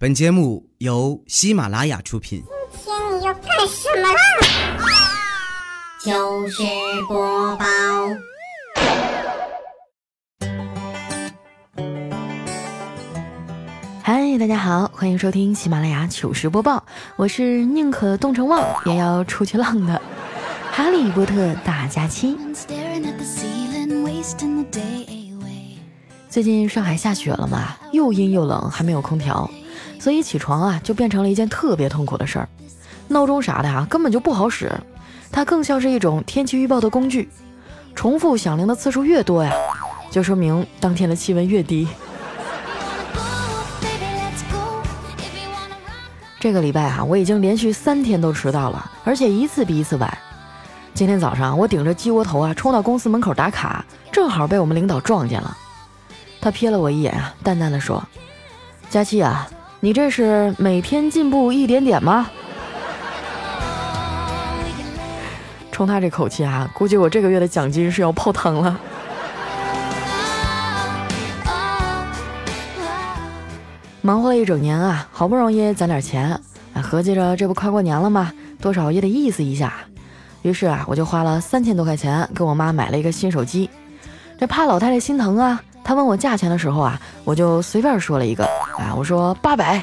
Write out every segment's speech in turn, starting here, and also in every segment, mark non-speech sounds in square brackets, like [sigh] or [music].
本节目由喜马拉雅出品。今天你要干什么啦？糗事播报，嗨，大家好，欢迎收听喜马拉雅糗事播报，我是宁可冻成旺也要出去浪的哈利波特大假期。最近上海下雪了嘛，又阴又冷，还没有空调。所以起床啊，就变成了一件特别痛苦的事儿。闹钟啥的啊，根本就不好使，它更像是一种天气预报的工具。重复响铃的次数越多呀，就说明当天的气温越低。这个礼拜啊，我已经连续三天都迟到了，而且一次比一次晚。今天早上我顶着鸡窝头啊，冲到公司门口打卡，正好被我们领导撞见了。他瞥了我一眼啊，淡淡的说：“佳期啊。”你这是每天进步一点点吗？冲他这口气啊，估计我这个月的奖金是要泡汤了。忙活了一整年啊，好不容易攒点钱，合计着这不快过年了吗？多少也得意思一下。于是啊，我就花了三千多块钱给我妈买了一个新手机。这怕老太太心疼啊。他问我价钱的时候啊，我就随便说了一个，啊，我说八百。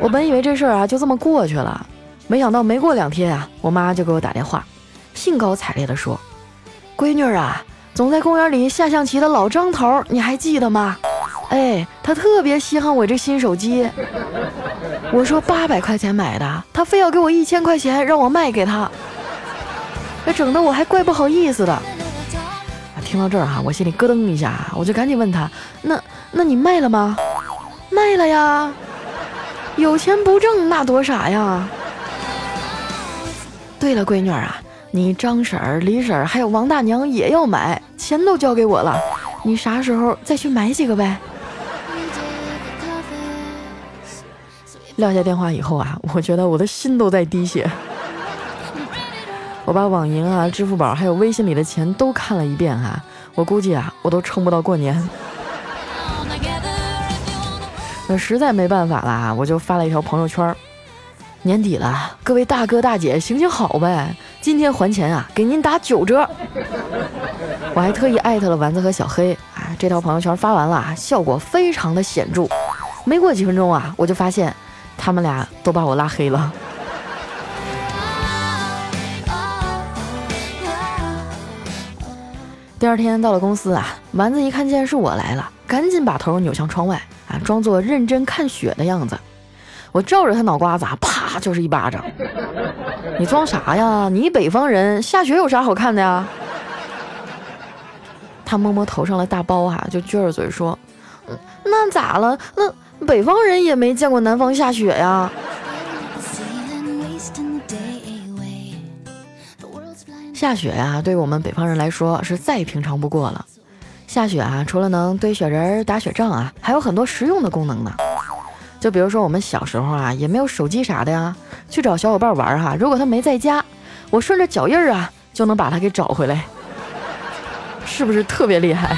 我本以为这事儿啊就这么过去了，没想到没过两天啊，我妈就给我打电话，兴高采烈地说：“闺女啊，总在公园里下象棋的老张头，你还记得吗？哎，他特别稀罕我这新手机。我说八百块钱买的，他非要给我一千块钱让我卖给他，这整的我还怪不好意思的。”听到这儿哈，我心里咯噔一下，我就赶紧问他：“那那你卖了吗？”“卖了呀，有钱不挣那多傻呀。”对了，闺女啊，你张婶儿、李婶儿还有王大娘也要买，钱都交给我了，你啥时候再去买几个呗？撂下电话以后啊，我觉得我的心都在滴血。我把网银啊、支付宝还有微信里的钱都看了一遍哈，我估计啊，我都撑不到过年。那实在没办法了，我就发了一条朋友圈年底了，各位大哥大姐行行好呗，今天还钱啊，给您打九折。我还特意艾特了丸子和小黑啊，这条朋友圈发完了，效果非常的显著。没过几分钟啊，我就发现他们俩都把我拉黑了。第二天到了公司啊，丸子一看见是我来了，赶紧把头扭向窗外啊，装作认真看雪的样子。我照着他脑瓜子啊，啪就是一巴掌。你装啥呀？你北方人，下雪有啥好看的呀？他摸摸头上的大包哈，就撅着嘴说：“嗯，那咋了？那北方人也没见过南方下雪呀。”下雪啊，对我们北方人来说是再平常不过了。下雪啊，除了能堆雪人、打雪仗啊，还有很多实用的功能呢。就比如说我们小时候啊，也没有手机啥的呀，去找小伙伴玩哈，如果他没在家，我顺着脚印儿啊，就能把他给找回来，[laughs] 是不是特别厉害？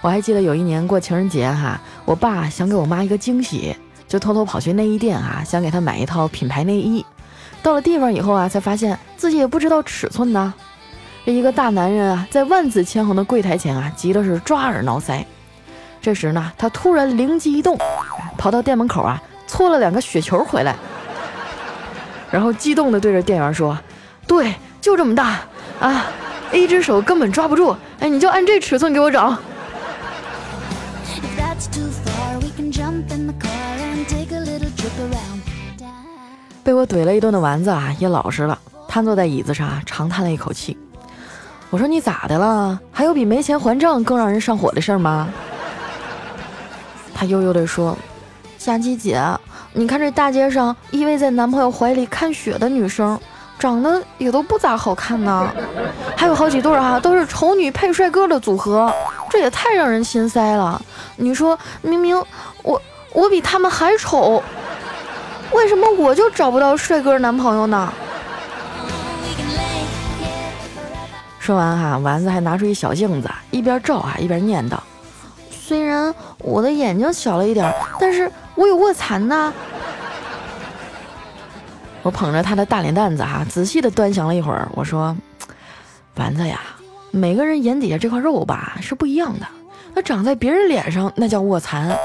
我还记得有一年过情人节哈，我爸想给我妈一个惊喜，就偷偷跑去内衣店啊，想给她买一套品牌内衣。到了地方以后啊，才发现自己也不知道尺寸呢。这一个大男人啊，在万紫千红的柜台前啊，急的是抓耳挠腮。这时呢，他突然灵机一动，跑到店门口啊，搓了两个雪球回来，然后激动地对着店员说：“对，就这么大啊，一只手根本抓不住。哎，你就按这尺寸给我找。”被我怼了一顿的丸子啊，也老实了，瘫坐在椅子上，长叹了一口气。我说：“你咋的了？还有比没钱还账更让人上火的事儿吗？”他悠悠地说：“佳琪姐，你看这大街上依偎在男朋友怀里看雪的女生，长得也都不咋好看呢。还有好几对啊，都是丑女配帅哥的组合，这也太让人心塞了。你说，明明我我比他们还丑。”为什么我就找不到帅哥男朋友呢？说完哈，丸子还拿出一小镜子，一边照啊一边念叨：“虽然我的眼睛小了一点，但是我有卧蚕呐。我捧着他的大脸蛋子哈，仔细的端详了一会儿，我说：“丸子呀，每个人眼底下这块肉吧是不一样的。那长在别人脸上那叫卧蚕，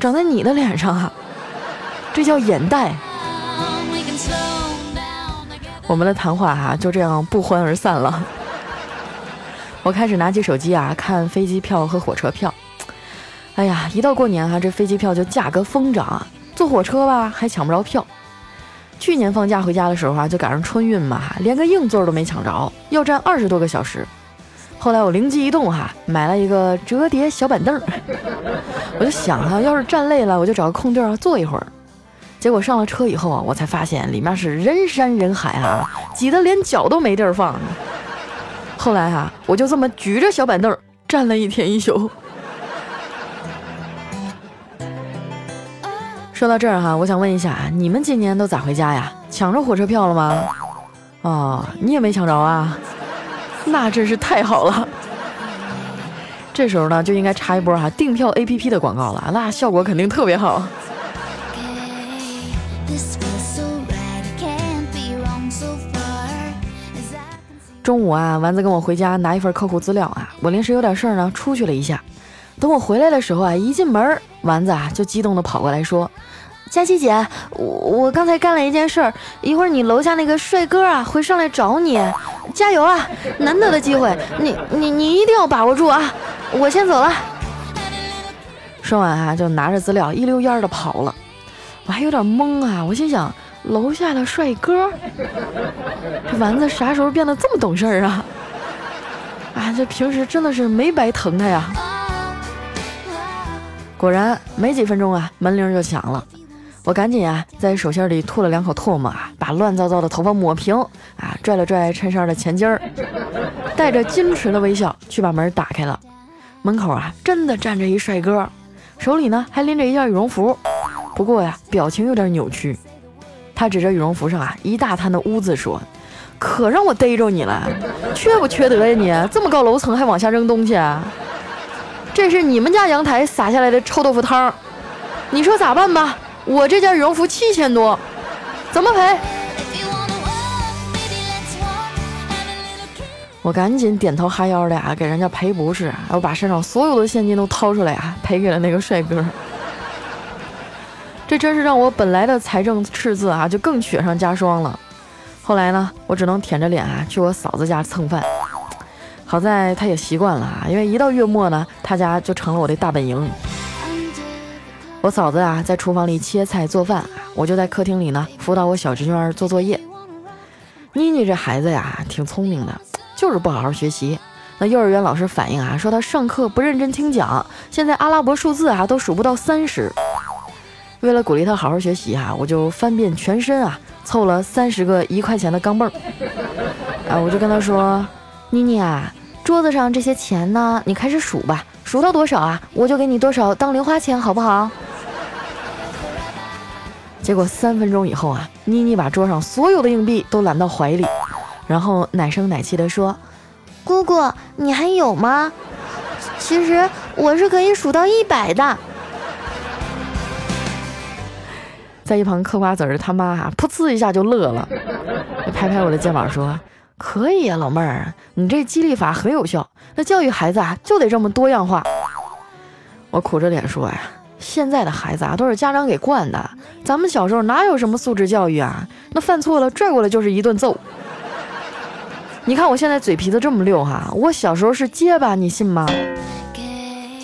长在你的脸上啊，这叫眼袋。”我们的谈话哈就这样不欢而散了。[laughs] 我开始拿起手机啊看飞机票和火车票。哎呀，一到过年哈，这飞机票就价格疯涨啊，坐火车吧还抢不着票。去年放假回家的时候啊，就赶上春运嘛，连个硬座都没抢着，要站二十多个小时。后来我灵机一动哈，买了一个折叠小板凳。[laughs] 我就想啊，要是站累了，我就找个空地儿坐一会儿。结果上了车以后啊，我才发现里面是人山人海啊，挤得连脚都没地儿放。后来啊，我就这么举着小板凳站了一天一宿。说到这儿哈，我想问一下，你们今年都咋回家呀？抢着火车票了吗？哦，你也没抢着啊？那真是太好了。这时候呢，就应该插一波哈订票 APP 的广告了，那效果肯定特别好。中午啊，丸子跟我回家拿一份客户资料啊，我临时有点事儿呢，出去了一下。等我回来的时候啊，一进门，丸子啊就激动的跑过来说：“佳琪姐，我我刚才干了一件事儿，一会儿你楼下那个帅哥啊会上来找你，加油啊！难得的机会，你你你一定要把握住啊！我先走了。”说完啊，就拿着资料一溜烟的跑了。我还有点懵啊，我心想。楼下的帅哥，这丸子啥时候变得这么懂事儿啊？啊，这平时真的是没白疼他呀。果然没几分钟啊，门铃就响了。我赶紧啊，在手心里吐了两口唾沫啊，把乱糟糟的头发抹平啊，拽了拽衬衫的前襟儿，带着矜持的微笑去把门打开了。门口啊，真的站着一帅哥，手里呢还拎着一件羽绒服，不过呀，表情有点扭曲。他指着羽绒服上啊一大滩的污渍说：“可让我逮着你了，缺不缺德呀你？这么高楼层还往下扔东西啊？这是你们家阳台洒下来的臭豆腐汤，你说咋办吧？我这件羽绒服七千多，怎么赔？”我赶紧点头哈腰的啊，给人家赔不是，我把身上所有的现金都掏出来啊，赔给了那个帅哥。这真是让我本来的财政赤字啊，就更雪上加霜了。后来呢，我只能舔着脸啊去我嫂子家蹭饭。好在她也习惯了啊，因为一到月末呢，她家就成了我的大本营。我嫂子啊在厨房里切菜做饭，我就在客厅里呢辅导我小侄女儿做作业。妮妮这孩子呀挺聪明的，就是不好好学习。那幼儿园老师反映啊，说她上课不认真听讲，现在阿拉伯数字啊都数不到三十。为了鼓励他好好学习啊，我就翻遍全身啊，凑了三十个一块钱的钢镚儿。啊，我就跟他说：“妮妮啊，桌子上这些钱呢，你开始数吧，数到多少啊，我就给你多少当零花钱，好不好？”结果三分钟以后啊，妮妮把桌上所有的硬币都揽到怀里，然后奶声奶气地说：“姑姑，你还有吗？其实我是可以数到一百的。”在一旁嗑瓜子儿的他妈啊，噗呲一下就乐了，[laughs] 拍拍我的肩膀说：“可以啊，老妹儿，你这激励法很有效。那教育孩子啊，就得这么多样化。”我苦着脸说：“呀，现在的孩子啊，都是家长给惯的。咱们小时候哪有什么素质教育啊？那犯错了拽过来就是一顿揍。你看我现在嘴皮子这么溜哈，我小时候是结巴，你信吗？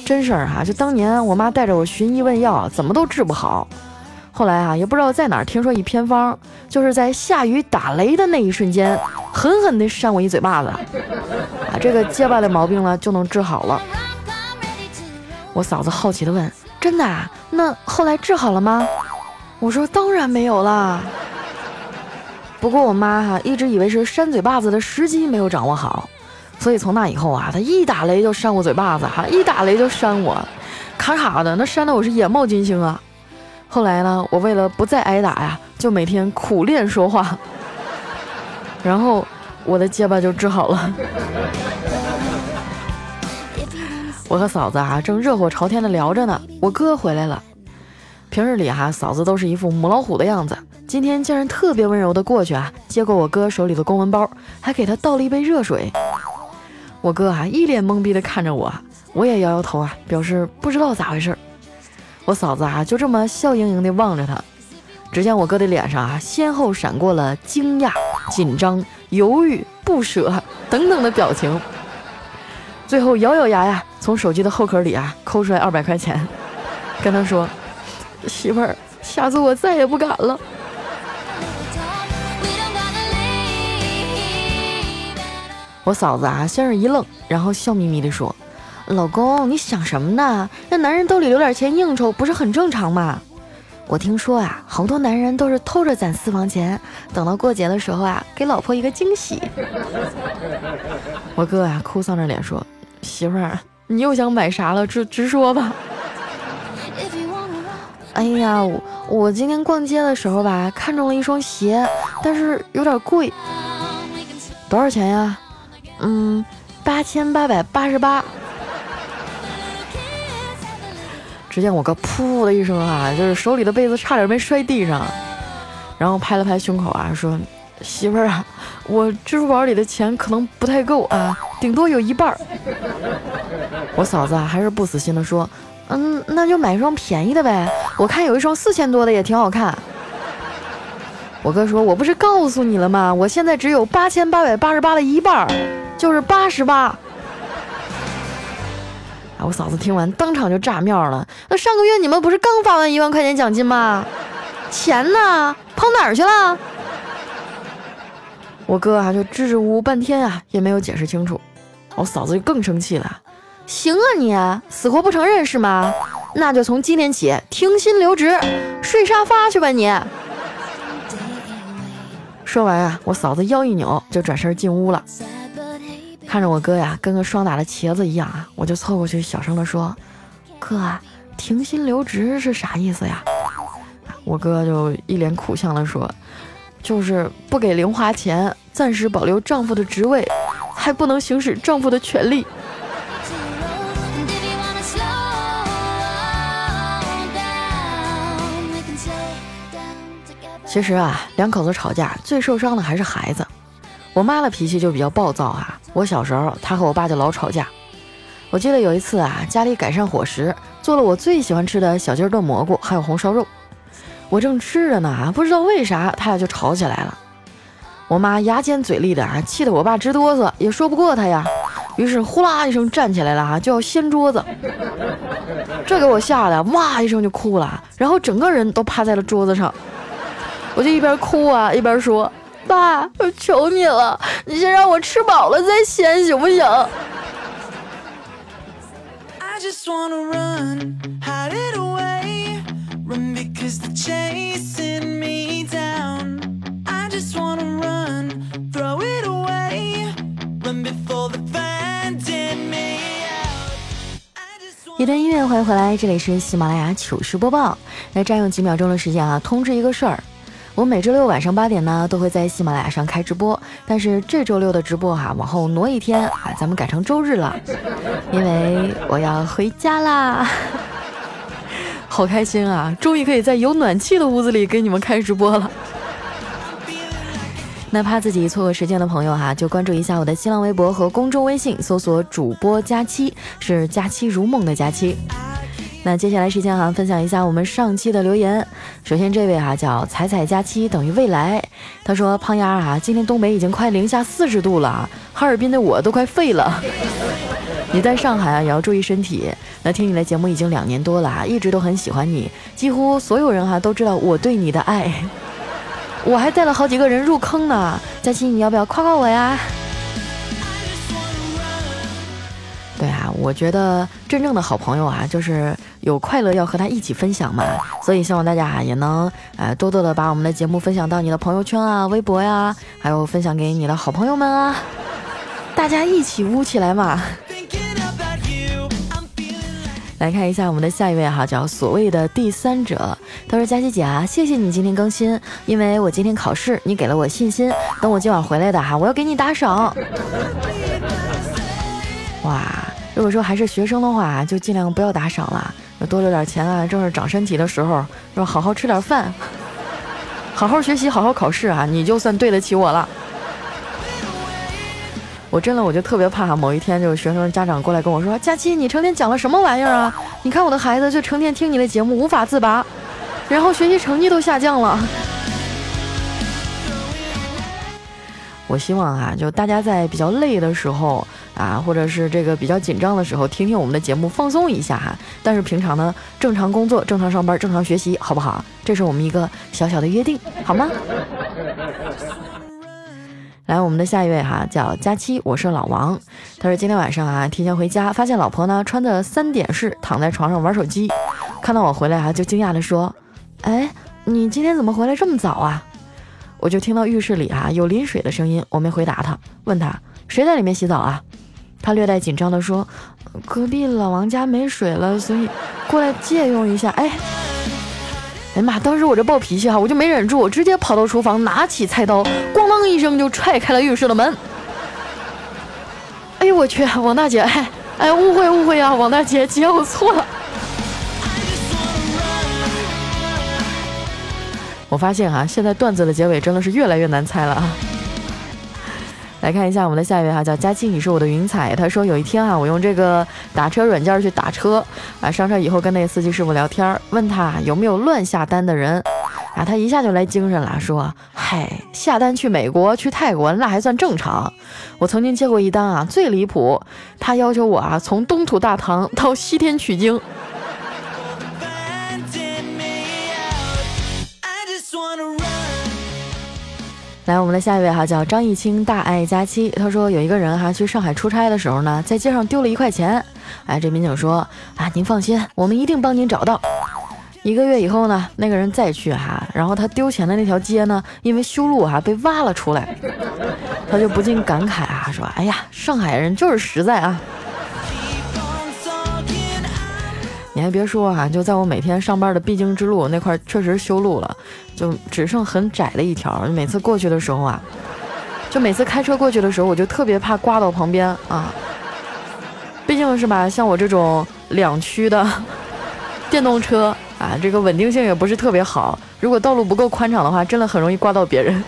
真事儿哈，就当年我妈带着我寻医问药，怎么都治不好。”后来啊，也不知道在哪儿听说一偏方，就是在下雨打雷的那一瞬间，狠狠地扇我一嘴巴子，啊，这个结巴的毛病呢就能治好了。我嫂子好奇地问：“真的？啊？那后来治好了吗？”我说：“当然没有啦。”不过我妈哈一直以为是扇嘴巴子的时机没有掌握好，所以从那以后啊，她一打雷就扇我嘴巴子，哈，一打雷就扇我，咔咔的，那扇得我是眼冒金星啊。后来呢，我为了不再挨打呀，就每天苦练说话，[laughs] 然后我的结巴就治好了。[laughs] 我和嫂子啊正热火朝天的聊着呢，我哥回来了。平日里哈，嫂子都是一副母老虎的样子，今天竟然特别温柔的过去啊，接过我哥手里的公文包，还给他倒了一杯热水。我哥啊一脸懵逼的看着我，我也摇摇头啊，表示不知道咋回事。我嫂子啊就这么笑盈盈的望着他，只见我哥的脸上啊先后闪过了惊讶、紧张、犹豫、不舍 [laughs] 等等的表情，最后咬咬牙呀，从手机的后壳里啊抠出来二百块钱，跟他说：“媳妇儿，下次我再也不敢了。”我嫂子啊先是一愣，然后笑眯眯地说。老公，你想什么呢？那男人兜里留点钱应酬，不是很正常吗？我听说啊，好多男人都是偷着攒私房钱，等到过节的时候啊，给老婆一个惊喜。我哥啊，哭丧着脸说：“媳妇儿，你又想买啥了？直直说吧。”哎呀，我我今天逛街的时候吧，看中了一双鞋，但是有点贵。多少钱呀？嗯，八千八百八十八。只见我哥噗的一声啊，就是手里的被子差点没摔地上，然后拍了拍胸口啊，说：“媳妇儿啊，我支付宝里的钱可能不太够啊，顶多有一半儿。”我嫂子啊，还是不死心的说：“嗯，那就买一双便宜的呗，我看有一双四千多的也挺好看。”我哥说：“我不是告诉你了吗？我现在只有八千八百八十八的一半儿，就是八十八。”我嫂子听完当场就炸庙了。那上个月你们不是刚发完一万块钱奖金吗？钱呢？跑哪儿去了？我哥啊就支支吾吾半天啊也没有解释清楚。我嫂子就更生气了。行啊你死活不承认是吗？那就从今天起停薪留职，睡沙发去吧你。说完啊，我嫂子腰一扭就转身进屋了。看着我哥呀，跟个霜打的茄子一样啊，我就凑过去小声的说：“哥，停薪留职是啥意思呀？”我哥就一脸苦相的说：“就是不给零花钱，暂时保留丈夫的职位，还不能行使丈夫的权利。”其实啊，两口子吵架最受伤的还是孩子。我妈的脾气就比较暴躁啊。我小时候，她和我爸就老吵架。我记得有一次啊，家里改善伙食，做了我最喜欢吃的小鸡炖蘑菇，还有红烧肉。我正吃着呢，不知道为啥他俩就吵起来了。我妈牙尖嘴利的啊，气得我爸直哆嗦，也说不过他呀。于是呼啦一声站起来了啊，就要掀桌子。这给我吓得哇一声就哭了，然后整个人都趴在了桌子上。我就一边哭啊一边说。爸，我求你了，你先让我吃饱了再掀，行不行？一段音乐，欢迎回来，这里是喜马拉雅糗事播报。来占用几秒钟的时间啊，通知一个事儿。我每周六晚上八点呢，都会在喜马拉雅上开直播，但是这周六的直播哈，往后挪一天啊，咱们改成周日了，因为我要回家啦，[laughs] 好开心啊，终于可以在有暖气的屋子里给你们开直播了。那怕自己错过时间的朋友哈，就关注一下我的新浪微博和公众微信，搜索主播佳期，是佳期如梦的佳期。那接下来时间哈，分享一下我们上期的留言。首先这位哈叫彩彩佳期等于未来，他说胖丫啊，今天东北已经快零下四十度了，哈尔滨的我都快废了。[laughs] 你在上海啊也要注意身体。那听你的节目已经两年多了啊，一直都很喜欢你，几乎所有人哈都知道我对你的爱，[laughs] 我还带了好几个人入坑呢。佳期你要不要夸夸我呀？对啊，我觉得真正的好朋友啊，就是有快乐要和他一起分享嘛。所以希望大家啊也能呃多多的把我们的节目分享到你的朋友圈啊、微博呀，还有分享给你的好朋友们啊，大家一起污起来嘛。来看一下我们的下一位哈，叫所谓的第三者。他说：“佳琪姐啊，谢谢你今天更新，因为我今天考试，你给了我信心。等我今晚回来的哈，我要给你打赏。”哇。如果说还是学生的话，就尽量不要打赏了，要多留点钱啊，正是长身体的时候，要好好吃点饭，[laughs] 好好学习，好好考试啊，你就算对得起我了。我真的我就特别怕某一天就是学生家长过来跟我说：“佳期，你成天讲了什么玩意儿啊？你看我的孩子就成天听你的节目无法自拔，然后学习成绩都下降了。[laughs] ”我希望啊，就大家在比较累的时候啊，或者是这个比较紧张的时候，听听我们的节目，放松一下哈。但是平常呢，正常工作、正常上班、正常学习，好不好？这是我们一个小小的约定，好吗？[laughs] 来，我们的下一位哈，叫佳期，我是老王。他说今天晚上啊，提前回家，发现老婆呢穿的三点式躺在床上玩手机，看到我回来哈，就惊讶的说：“哎，你今天怎么回来这么早啊？”我就听到浴室里啊有淋水的声音，我没回答他，问他谁在里面洗澡啊？他略带紧张的说：“隔壁老王家没水了，所以过来借用一下。”哎。哎妈！当时我这暴脾气哈，我就没忍住，直接跑到厨房，拿起菜刀，咣当一声就踹开了浴室的门。哎呦我去，王大姐，哎哎，误会误会啊，王大姐，姐我错了。我发现哈，现在段子的结尾真的是越来越难猜了啊。来看一下我们的下一位哈，叫佳期，你是我的云彩。他说有一天啊，我用这个打车软件去打车啊，上车以后跟那个司机师傅聊天，问他有没有乱下单的人啊，他一下就来精神了，说嗨，下单去美国、去泰国那还算正常。我曾经接过一单啊，最离谱，他要求我啊从东土大唐到西天取经。来，我们的下一位哈叫张艺清，大爱佳期。他说有一个人哈去上海出差的时候呢，在街上丢了一块钱。哎，这民警说啊，您放心，我们一定帮您找到。一个月以后呢，那个人再去哈，然后他丢钱的那条街呢，因为修路哈被挖了出来，他就不禁感慨啊，说哎呀，上海人就是实在啊。你还别说哈，就在我每天上班的必经之路那块，确实修路了，就只剩很窄的一条。每次过去的时候啊，就每次开车过去的时候，我就特别怕刮到旁边啊。毕竟是吧，像我这种两驱的电动车啊，这个稳定性也不是特别好。如果道路不够宽敞的话，真的很容易刮到别人。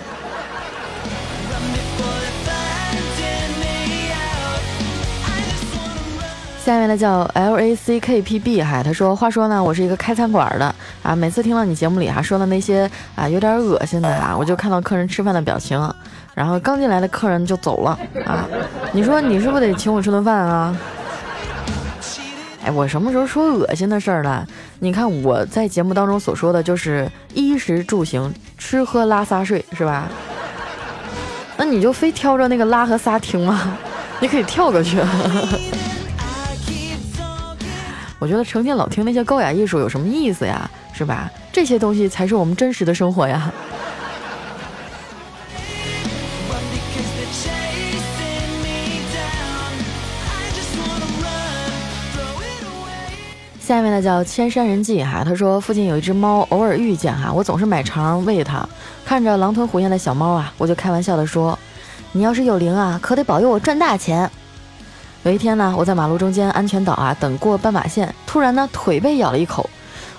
下面呢叫 L A C K P B 哈，他说：“话说呢，我是一个开餐馆的啊，每次听到你节目里哈说的那些啊有点恶心的哈，我就看到客人吃饭的表情，然后刚进来的客人就走了啊。你说你是不是得请我吃顿饭啊？哎，我什么时候说恶心的事儿了？你看我在节目当中所说的就是衣食住行，吃喝拉撒睡是吧？那你就非挑着那个拉和撒听吗？[laughs] 你可以跳过去。”我觉得成天老听那些高雅艺术有什么意思呀？是吧？这些东西才是我们真实的生活呀。下面呢叫千山人迹哈，他说附近有一只猫，偶尔遇见哈，我总是买肠喂它。看着狼吞虎咽的小猫啊，我就开玩笑的说：“你要是有灵啊，可得保佑我赚大钱。”有一天呢，我在马路中间安全岛啊等过斑马线，突然呢腿被咬了一口，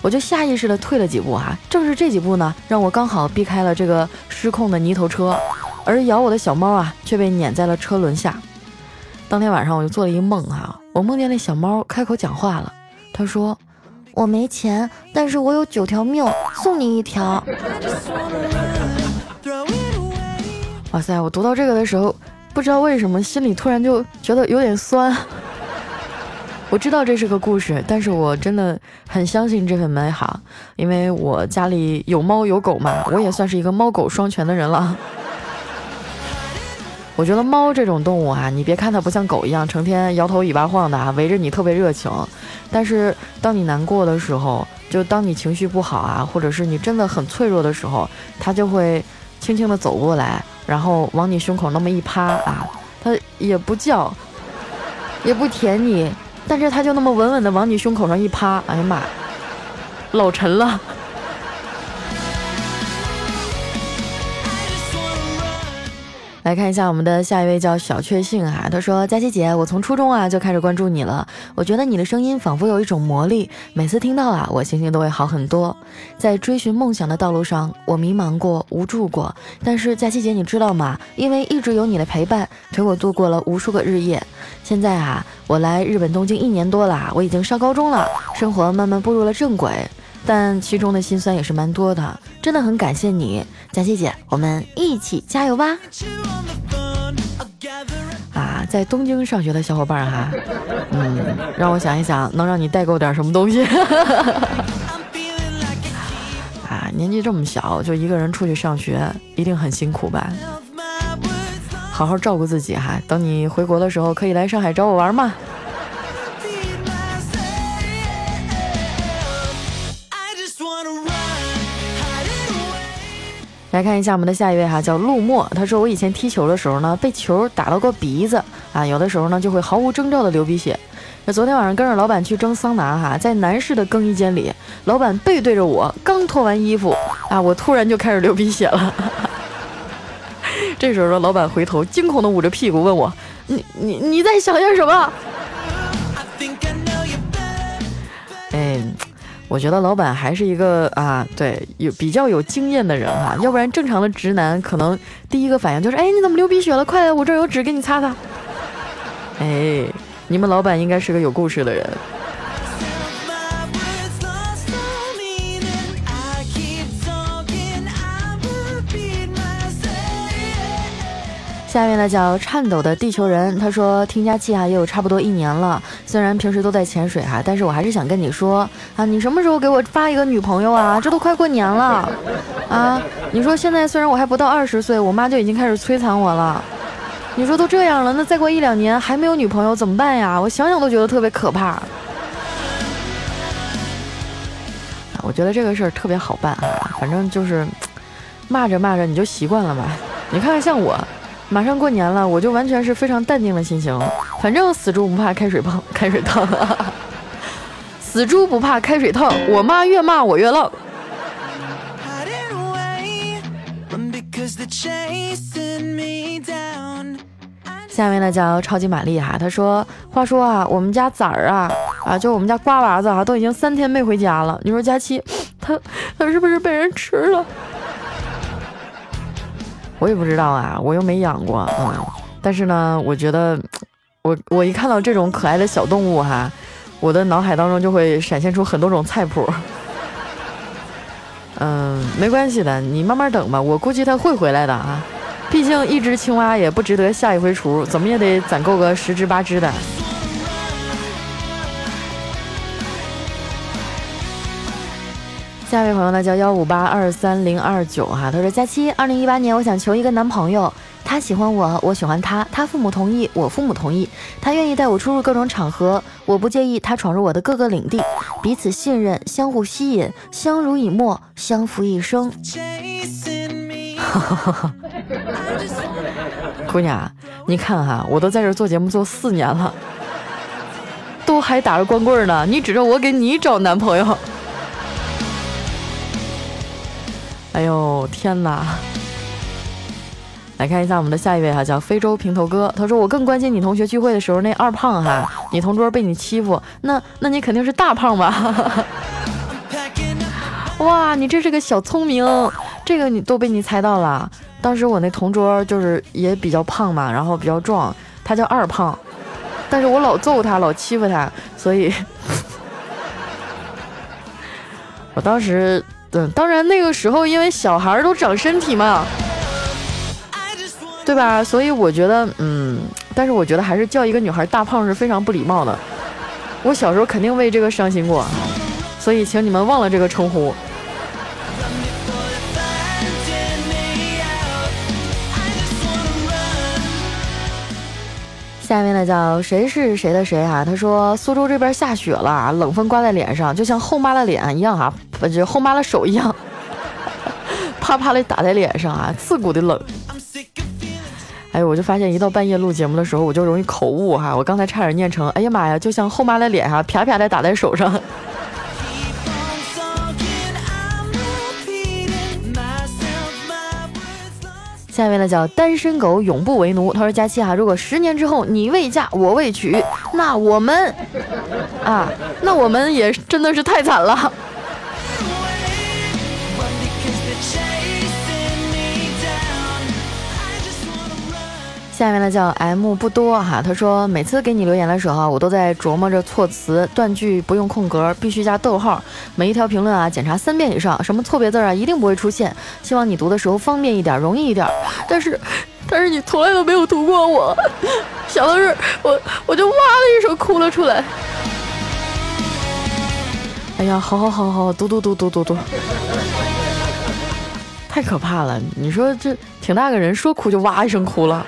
我就下意识的退了几步啊，正是这几步呢，让我刚好避开了这个失控的泥头车，而咬我的小猫啊却被碾在了车轮下。当天晚上我就做了一个梦哈，我梦见那小猫开口讲话了，他说：“我没钱，但是我有九条命，送你一条。”哇塞，我读到这个的时候。不知道为什么，心里突然就觉得有点酸。[laughs] 我知道这是个故事，但是我真的很相信这份美好，因为我家里有猫有狗嘛，我也算是一个猫狗双全的人了。[laughs] 我觉得猫这种动物啊，你别看它不像狗一样成天摇头尾巴晃的啊，围着你特别热情，但是当你难过的时候，就当你情绪不好啊，或者是你真的很脆弱的时候，它就会轻轻地走过来。然后往你胸口那么一趴啊，它也不叫，也不舔你，但是它就那么稳稳的往你胸口上一趴，哎呀妈，老沉了。来看一下我们的下一位叫小确幸啊，他说：佳琪姐，我从初中啊就开始关注你了，我觉得你的声音仿佛有一种魔力，每次听到啊，我心情都会好很多。在追寻梦想的道路上，我迷茫过，无助过，但是佳琪姐，你知道吗？因为一直有你的陪伴，陪我度过了无数个日夜。现在啊，我来日本东京一年多了，我已经上高中了，生活慢慢步入了正轨。但其中的辛酸也是蛮多的，真的很感谢你，佳琪姐，我们一起加油吧！啊，在东京上学的小伙伴哈，嗯，让我想一想，能让你代购点什么东西？[laughs] 啊，年纪这么小就一个人出去上学，一定很辛苦吧？好好照顾自己哈，等你回国的时候可以来上海找我玩嘛。来看一下我们的下一位哈，叫陆墨。他说我以前踢球的时候呢，被球打到过鼻子啊，有的时候呢就会毫无征兆的流鼻血。那昨天晚上跟着老板去蒸桑拿哈，在男士的更衣间里，老板背对着我，刚脱完衣服啊，我突然就开始流鼻血了。[laughs] 这时候老板回头惊恐的捂着屁股问我：“你你你在想些什么？”我觉得老板还是一个啊，对，有比较有经验的人哈，要不然正常的直男可能第一个反应就是，哎，你怎么流鼻血了？快来，我这儿有纸给你擦擦。[laughs] 哎，你们老板应该是个有故事的人。下面呢叫颤抖的地球人，他说听佳期啊也有差不多一年了，虽然平时都在潜水哈，但是我还是想跟你说啊，你什么时候给我发一个女朋友啊？这都快过年了啊！你说现在虽然我还不到二十岁，我妈就已经开始摧残我了。你说都这样了，那再过一两年还没有女朋友怎么办呀？我想想都觉得特别可怕。我觉得这个事儿特别好办啊，反正就是骂着骂着你就习惯了吧。你看看像我。马上过年了，我就完全是非常淡定的心情。反正死猪不怕开水烫，[laughs] 开水烫，[laughs] 死猪不怕开水烫。我妈越骂我越浪。下面呢叫超级玛丽哈，他说：“话说啊，我们家崽儿啊啊，就我们家瓜娃子啊，都已经三天没回家了。你说佳期，他他是不是被人吃了？”我也不知道啊，我又没养过，嗯，但是呢，我觉得，我我一看到这种可爱的小动物哈，我的脑海当中就会闪现出很多种菜谱。[laughs] 嗯，没关系的，你慢慢等吧，我估计它会回来的啊，毕竟一只青蛙也不值得下一回厨，怎么也得攒够个十只八只的。下一位朋友呢叫幺五八二三零二九哈，他说佳期，二零一八年我想求一个男朋友，他喜欢我，我喜欢他，他父母同意，我父母同意，他愿意带我出入各种场合，我不介意他闯入我的各个领地，彼此信任，相互吸引，相濡以沫，相扶一生。哈哈哈姑娘，你看哈，我都在这做节目做四年了，都还打着光棍呢，你指着我给你找男朋友。哎呦天哪！来看一下我们的下一位哈，叫非洲平头哥。他说：“我更关心你同学聚会的时候那二胖哈，[laughs] 你同桌被你欺负，那那你肯定是大胖吧？” [laughs] 哇，你这是个小聪明，这个你都被你猜到了。当时我那同桌就是也比较胖嘛，然后比较壮，他叫二胖，但是我老揍他，老欺负他，所以，我当时。对，当然那个时候因为小孩都长身体嘛，对吧？所以我觉得，嗯，但是我觉得还是叫一个女孩大胖是非常不礼貌的。我小时候肯定为这个伤心过，所以请你们忘了这个称呼。下面呢叫谁是谁的谁啊？他说苏州这边下雪了，冷风刮在脸上，就像后妈的脸一样啊，不就后妈的手一样，啪啪的打在脸上啊，刺骨的冷。[laughs] 哎呦，我就发现一到半夜录节目的时候，我就容易口误哈，我刚才差点念成，哎呀妈呀，就像后妈的脸哈，啪啪的打在手上。下面呢叫单身狗永不为奴，他说佳期啊，如果十年之后你未嫁我未娶，那我们啊，那我们也真的是太惨了。下面呢叫 M 不多哈，他说每次给你留言的时候，我都在琢磨着措辞、断句不用空格，必须加逗号。每一条评论啊，检查三遍以上，什么错别字啊，一定不会出现。希望你读的时候方便一点，容易一点。[laughs] 但是，但是你从来都没有读过我，想到这儿，我我就哇的一声哭了出来。哎呀，好好好好，读读读读读读，太可怕了！你说这挺大个人，说哭就哇一声哭了。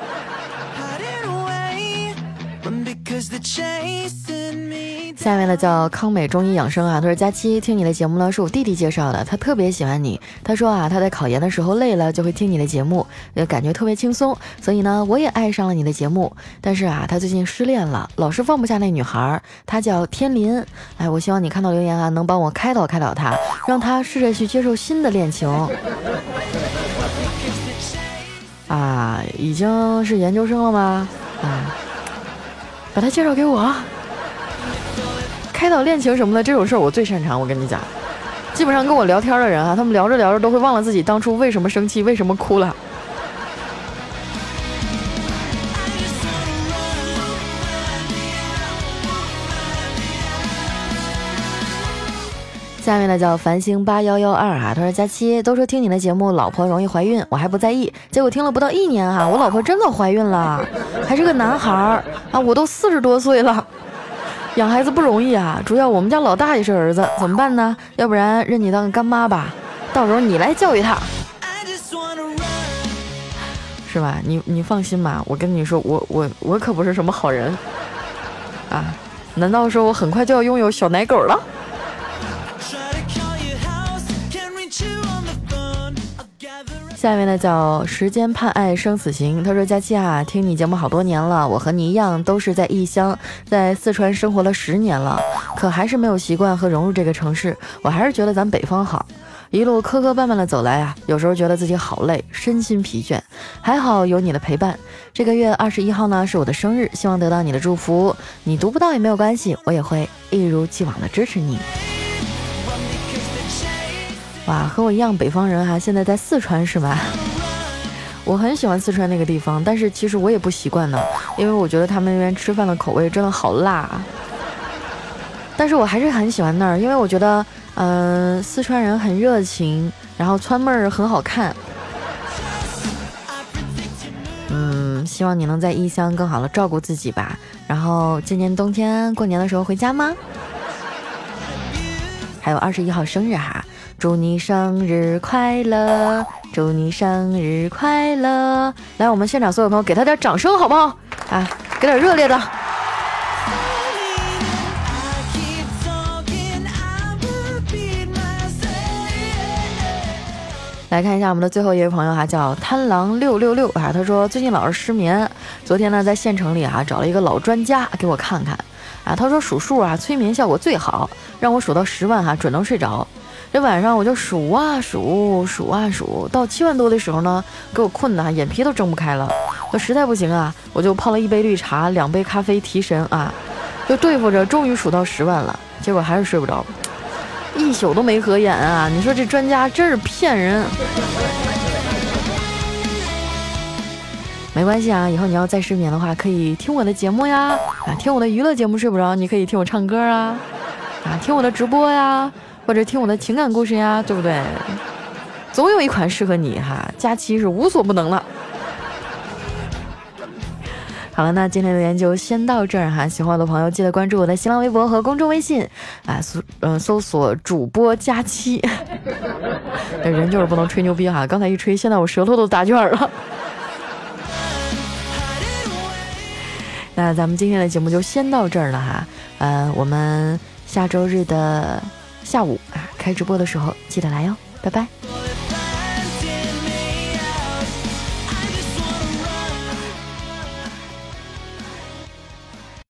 下面呢叫康美中医养生啊，他说佳期听你的节目呢是我弟弟介绍的，他特别喜欢你。他说啊，他在考研的时候累了就会听你的节目，也感觉特别轻松。所以呢，我也爱上了你的节目。但是啊，他最近失恋了，老是放不下那女孩，她叫天林。哎，我希望你看到留言啊，能帮我开导开导他，让他试着去接受新的恋情。啊，已经是研究生了吗？啊，把他介绍给我。开导恋情什么的这种事儿我最擅长，我跟你讲，基本上跟我聊天的人啊，他们聊着聊着都会忘了自己当初为什么生气，为什么哭了。下面呢叫繁星八幺幺二啊，他说佳期都说听你的节目老婆容易怀孕，我还不在意，结果听了不到一年哈，我老婆真的怀孕了，还是个男孩儿啊，我都四十多岁了。养孩子不容易啊，主要我们家老大也是儿子，怎么办呢？要不然认你当干妈吧，到时候你来教育他，是吧？你你放心吧，我跟你说，我我我可不是什么好人啊！难道说我很快就要拥有小奶狗了？下面呢叫时间判爱生死刑。他说：“佳期啊，听你节目好多年了，我和你一样都是在异乡，在四川生活了十年了，可还是没有习惯和融入这个城市。我还是觉得咱北方好。一路磕磕绊绊的走来啊，有时候觉得自己好累，身心疲倦。还好有你的陪伴。这个月二十一号呢是我的生日，希望得到你的祝福。你读不到也没有关系，我也会一如既往的支持你。”哇，和我一样北方人哈，现在在四川是吧？我很喜欢四川那个地方，但是其实我也不习惯呢，因为我觉得他们那边吃饭的口味真的好辣。但是我还是很喜欢那儿，因为我觉得，嗯，四川人很热情，然后川妹儿很好看。嗯，希望你能在异乡更好的照顾自己吧。然后今年冬天过年的时候回家吗？还有二十一号生日哈。祝你生日快乐！祝你生日快乐！来，我们现场所有朋友给他点掌声好不好？啊，给点热烈的！来看一下我们的最后一位朋友哈，叫贪狼六六六啊，他说最近老是失眠，昨天呢在县城里啊找了一个老专家给我看看啊，他说数数啊催眠效果最好，让我数到十万哈准能睡着。这晚上我就数啊数，数啊数，到七万多的时候呢，给我困的眼皮都睁不开了。我实在不行啊，我就泡了一杯绿茶，两杯咖啡提神啊，就对付着，终于数到十万了。结果还是睡不着，一宿都没合眼啊！你说这专家真是骗人。没关系啊，以后你要再失眠的话，可以听我的节目呀，啊，听我的娱乐节目睡不着，你可以听我唱歌啊，啊，听我的直播呀。或者听我的情感故事呀，对不对？总有一款适合你哈，佳期是无所不能了。好了，那今天留言就先到这儿哈。喜欢我的朋友记得关注我的新浪微博和公众微信啊，搜嗯搜索主播佳期。[laughs] 人就是不能吹牛逼哈，刚才一吹，现在我舌头都打卷了。那咱们今天的节目就先到这儿了哈，呃，我们下周日的。下午啊，开直播的时候记得来哟，拜拜。